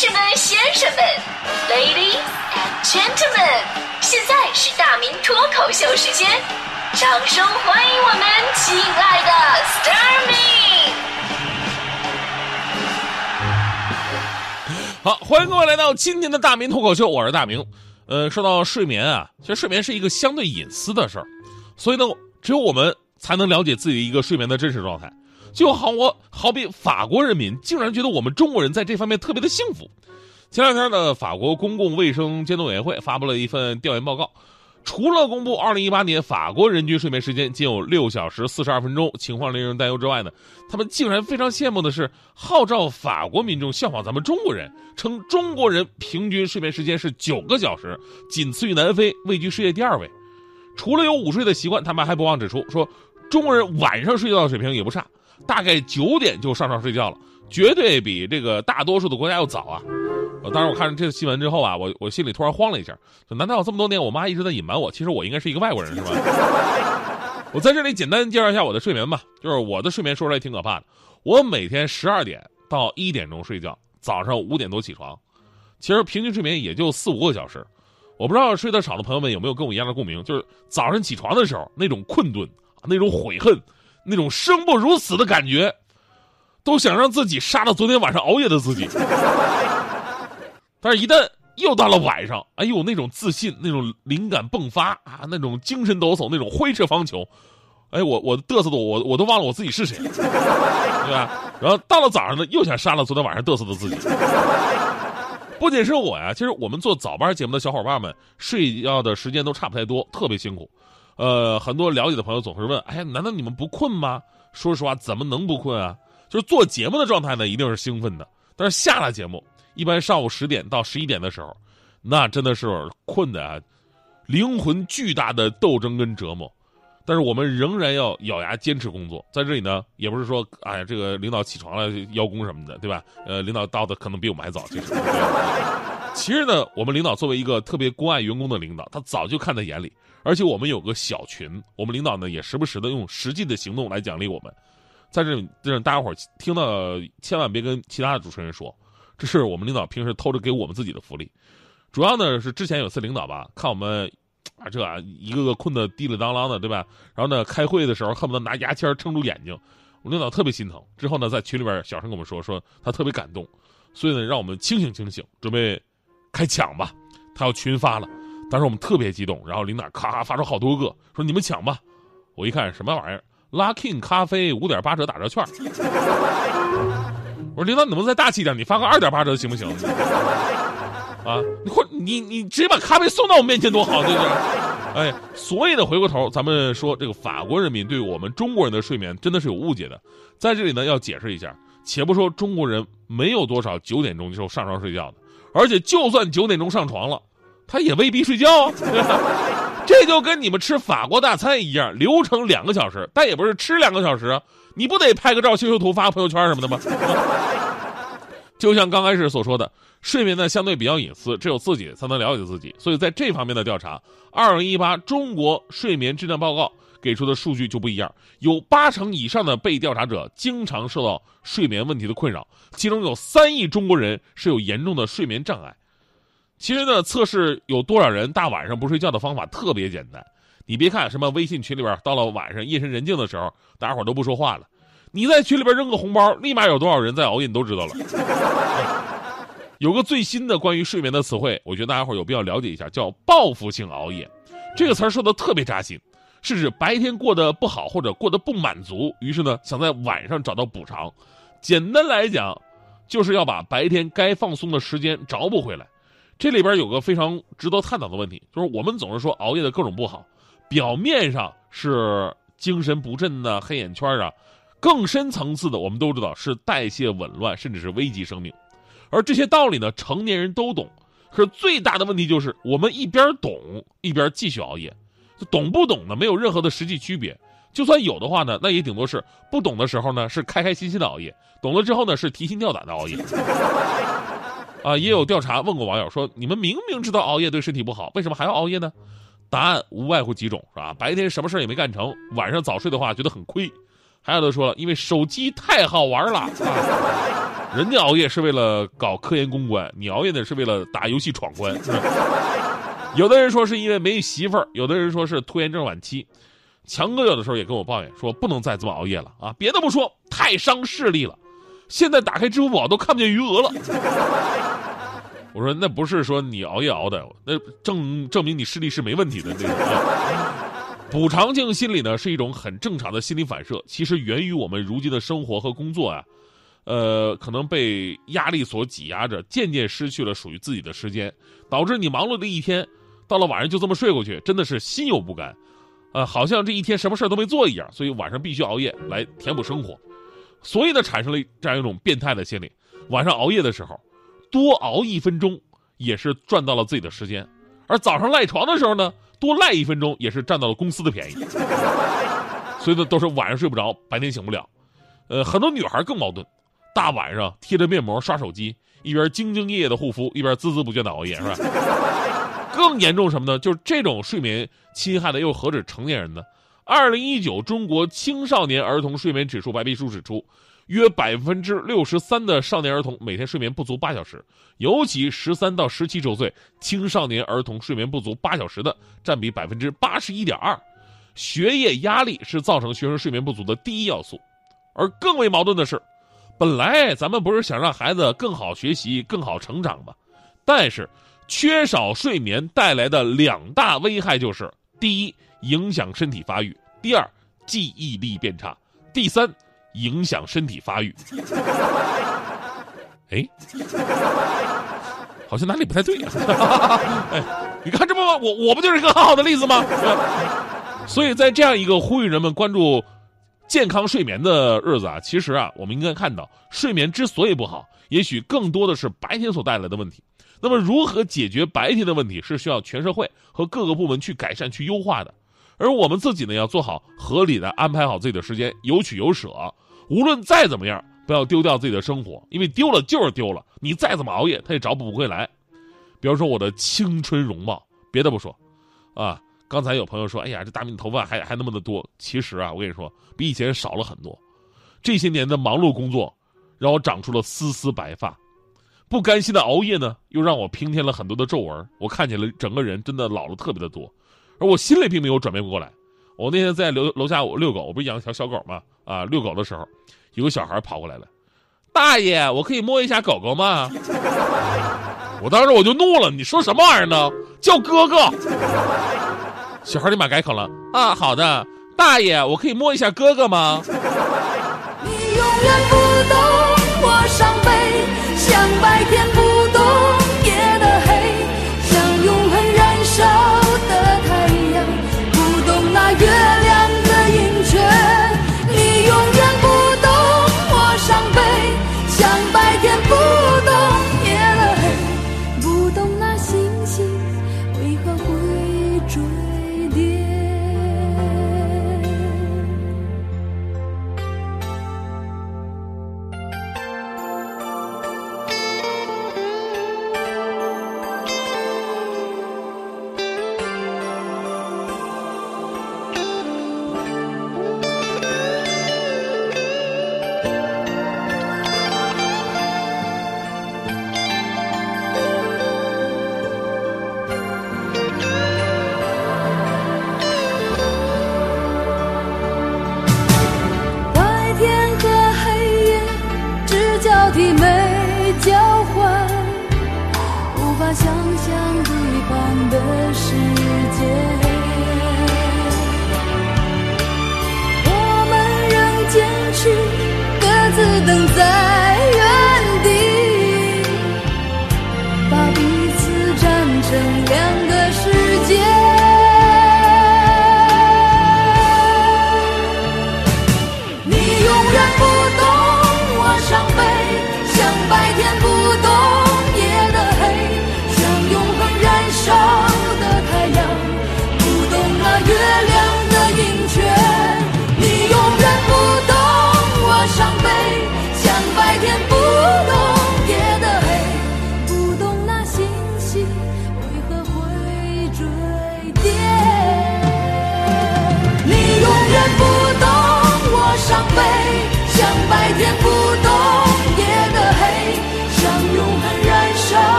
士们、先生们，Ladies and Gentlemen，现在是大明脱口秀时间，掌声欢迎我们亲爱的 s t a r m y 好，欢迎各位来到今天的大明脱口秀，我是大明。呃，说到睡眠啊，其实睡眠是一个相对隐私的事儿，所以呢，只有我们才能了解自己一个睡眠的真实状态。就好我好比法国人民竟然觉得我们中国人在这方面特别的幸福。前两天呢，法国公共卫生监督委员会发布了一份调研报告，除了公布2018年法国人均睡眠时间仅有六小时四十二分钟，情况令人担忧之外呢，他们竟然非常羡慕的是，号召法国民众效仿咱们中国人，称中国人平均睡眠时间是九个小时，仅次于南非，位居世界第二位。除了有午睡的习惯，他们还不忘指出说，中国人晚上睡觉的水平也不差。大概九点就上床睡觉了，绝对比这个大多数的国家要早啊！呃，当时我看这个新闻之后啊，我我心里突然慌了一下，难道这么多年我妈一直在隐瞒我？其实我应该是一个外国人是吧？我在这里简单介绍一下我的睡眠吧，就是我的睡眠说出来挺可怕的，我每天十二点到一点钟睡觉，早上五点多起床，其实平均睡眠也就四五个小时。我不知道睡得少的朋友们有没有跟我一样的共鸣，就是早上起床的时候那种困顿，那种悔恨。那种生不如死的感觉，都想让自己杀了昨天晚上熬夜的自己。但是，一旦又到了晚上，哎呦，那种自信，那种灵感迸发啊，那种精神抖擞，那种挥斥方遒，哎，我我嘚瑟的我我都忘了我自己是谁，对吧？然后到了早上呢，又想杀了昨天晚上嘚瑟的自己。不仅是我呀，其实我们做早班节目的小伙伴们，睡觉的时间都差不太多，特别辛苦。呃，很多了解的朋友总是问：“哎呀，难道你们不困吗？”说实话，怎么能不困啊？就是做节目的状态呢，一定是兴奋的。但是下了节目，一般上午十点到十一点的时候，那真的是困的啊，灵魂巨大的斗争跟折磨。但是我们仍然要咬牙坚持工作。在这里呢，也不是说，哎呀，这个领导起床了邀功什么的，对吧？呃，领导到的可能比我们还早，其实。其实呢，我们领导作为一个特别关爱员工的领导，他早就看在眼里。而且我们有个小群，我们领导呢也时不时的用实际的行动来奖励我们。在这里，让大家伙听到千万别跟其他的主持人说，这是我们领导平时偷着给我们自己的福利。主要呢是之前有次领导吧，看我们啊这啊一个个困得滴里当啷的，对吧？然后呢开会的时候恨不得拿牙签撑住眼睛，我们领导特别心疼。之后呢在群里边小声跟我们说，说他特别感动，所以呢让我们清醒清醒，准备开抢吧，他要群发了。当时我们特别激动，然后领导咔咔发出好多个，说你们抢吧。我一看什么玩意儿，Luckin 咖啡五点八折打折券。我说领导，你能不能再大气一点？你发个二点八折行不行？啊，你或你你直接把咖啡送到我面前多好，对不对？哎，所以呢，回过头咱们说这个法国人民对我们中国人的睡眠真的是有误解的。在这里呢，要解释一下。且不说中国人没有多少九点钟就上床睡觉的，而且就算九点钟上床了。他也未必睡觉啊，这就跟你们吃法国大餐一样，流程两个小时，但也不是吃两个小时，你不得拍个照修修图发朋友圈什么的吗？就像刚开始所说的，睡眠呢相对比较隐私，只有自己才能了解自己，所以在这方面的调查，二零一八中国睡眠质量报告给出的数据就不一样，有八成以上的被调查者经常受到睡眠问题的困扰，其中有三亿中国人是有严重的睡眠障碍。其实呢，测试有多少人大晚上不睡觉的方法特别简单。你别看什么微信群里边，到了晚上夜深人静的时候，大家伙都不说话了。你在群里边扔个红包，立马有多少人在熬夜，你都知道了。有个最新的关于睡眠的词汇，我觉得大家伙有必要了解一下，叫报复性熬夜。这个词儿说的特别扎心，是指白天过得不好或者过得不满足，于是呢想在晚上找到补偿。简单来讲，就是要把白天该放松的时间找补回来。这里边有个非常值得探讨的问题，就是我们总是说熬夜的各种不好，表面上是精神不振呐黑眼圈啊，更深层次的我们都知道是代谢紊乱，甚至是危及生命。而这些道理呢，成年人都懂，可是最大的问题就是我们一边懂一边继续熬夜，懂不懂呢？没有任何的实际区别。就算有的话呢，那也顶多是不懂的时候呢是开开心心的熬夜，懂了之后呢是提心吊胆的熬夜。啊，也有调查问过网友说：“你们明明知道熬夜对身体不好，为什么还要熬夜呢？”答案无外乎几种，是吧？白天什么事也没干成，晚上早睡的话觉得很亏；还有的说了，因为手机太好玩了啊，人家熬夜是为了搞科研攻关，你熬夜呢是为了打游戏闯关。有的人说是因为没媳妇儿，有的人说是拖延症晚期。强哥有的时候也跟我抱怨说，不能再这么熬夜了啊！别的不说，太伤视力了。现在打开支付宝都看不见余额了。我说那不是说你熬夜熬的，那证证明你视力是没问题的那个。补偿性心理呢是一种很正常的心理反射，其实源于我们如今的生活和工作啊，呃，可能被压力所挤压着，渐渐失去了属于自己的时间，导致你忙碌的一天，到了晚上就这么睡过去，真的是心有不甘，呃，好像这一天什么事都没做一样，所以晚上必须熬夜来填补生活，所以呢，产生了这样一种变态的心理，晚上熬夜的时候，多熬一分钟也是赚到了自己的时间，而早上赖床的时候呢。多赖一分钟也是占到了公司的便宜，所以呢都是晚上睡不着，白天醒不了。呃，很多女孩更矛盾，大晚上贴着面膜刷手机，一边兢兢业业的护肤，一边孜孜不倦的熬夜，是吧？更严重什么呢？就是这种睡眠侵害的又何止成年人呢？二零一九中国青少年儿童睡眠指数白皮书指出。约百分之六十三的少年儿童每天睡眠不足八小时，尤其十三到十七周岁青少年儿童睡眠不足八小时的占比百分之八十一点二。学业压力是造成学生睡眠不足的第一要素，而更为矛盾的是，本来咱们不是想让孩子更好学习、更好成长吗？但是缺少睡眠带来的两大危害就是：第一，影响身体发育；第二，记忆力变差；第三。影响身体发育，哎，好像哪里不太对啊！哎，你看这不我我不就是一个很好的例子吗？所以在这样一个呼吁人们关注健康睡眠的日子啊，其实啊，我们应该看到，睡眠之所以不好，也许更多的是白天所带来的问题。那么，如何解决白天的问题，是需要全社会和各个部门去改善、去优化的。而我们自己呢，要做好合理的安排好自己的时间，有取有舍。无论再怎么样，不要丢掉自己的生活，因为丢了就是丢了。你再怎么熬夜，他也找补不回来。比如说我的青春容貌，别的不说，啊，刚才有朋友说，哎呀，这大明头发还还那么的多。其实啊，我跟你说，比以前少了很多。这些年的忙碌工作，让我长出了丝丝白发。不甘心的熬夜呢，又让我平添了很多的皱纹。我看起来整个人真的老了特别的多。而我心里并没有转变过来。我那天在楼楼下我遛狗，我不是养条小狗吗？啊，遛狗的时候，有个小孩跑过来了，大爷，我可以摸一下狗狗吗？我当时我就怒了，你说什么玩意儿呢？叫哥哥！小孩立马改口了，啊，好的，大爷，我可以摸一下哥哥吗？你永远不懂我伤悲，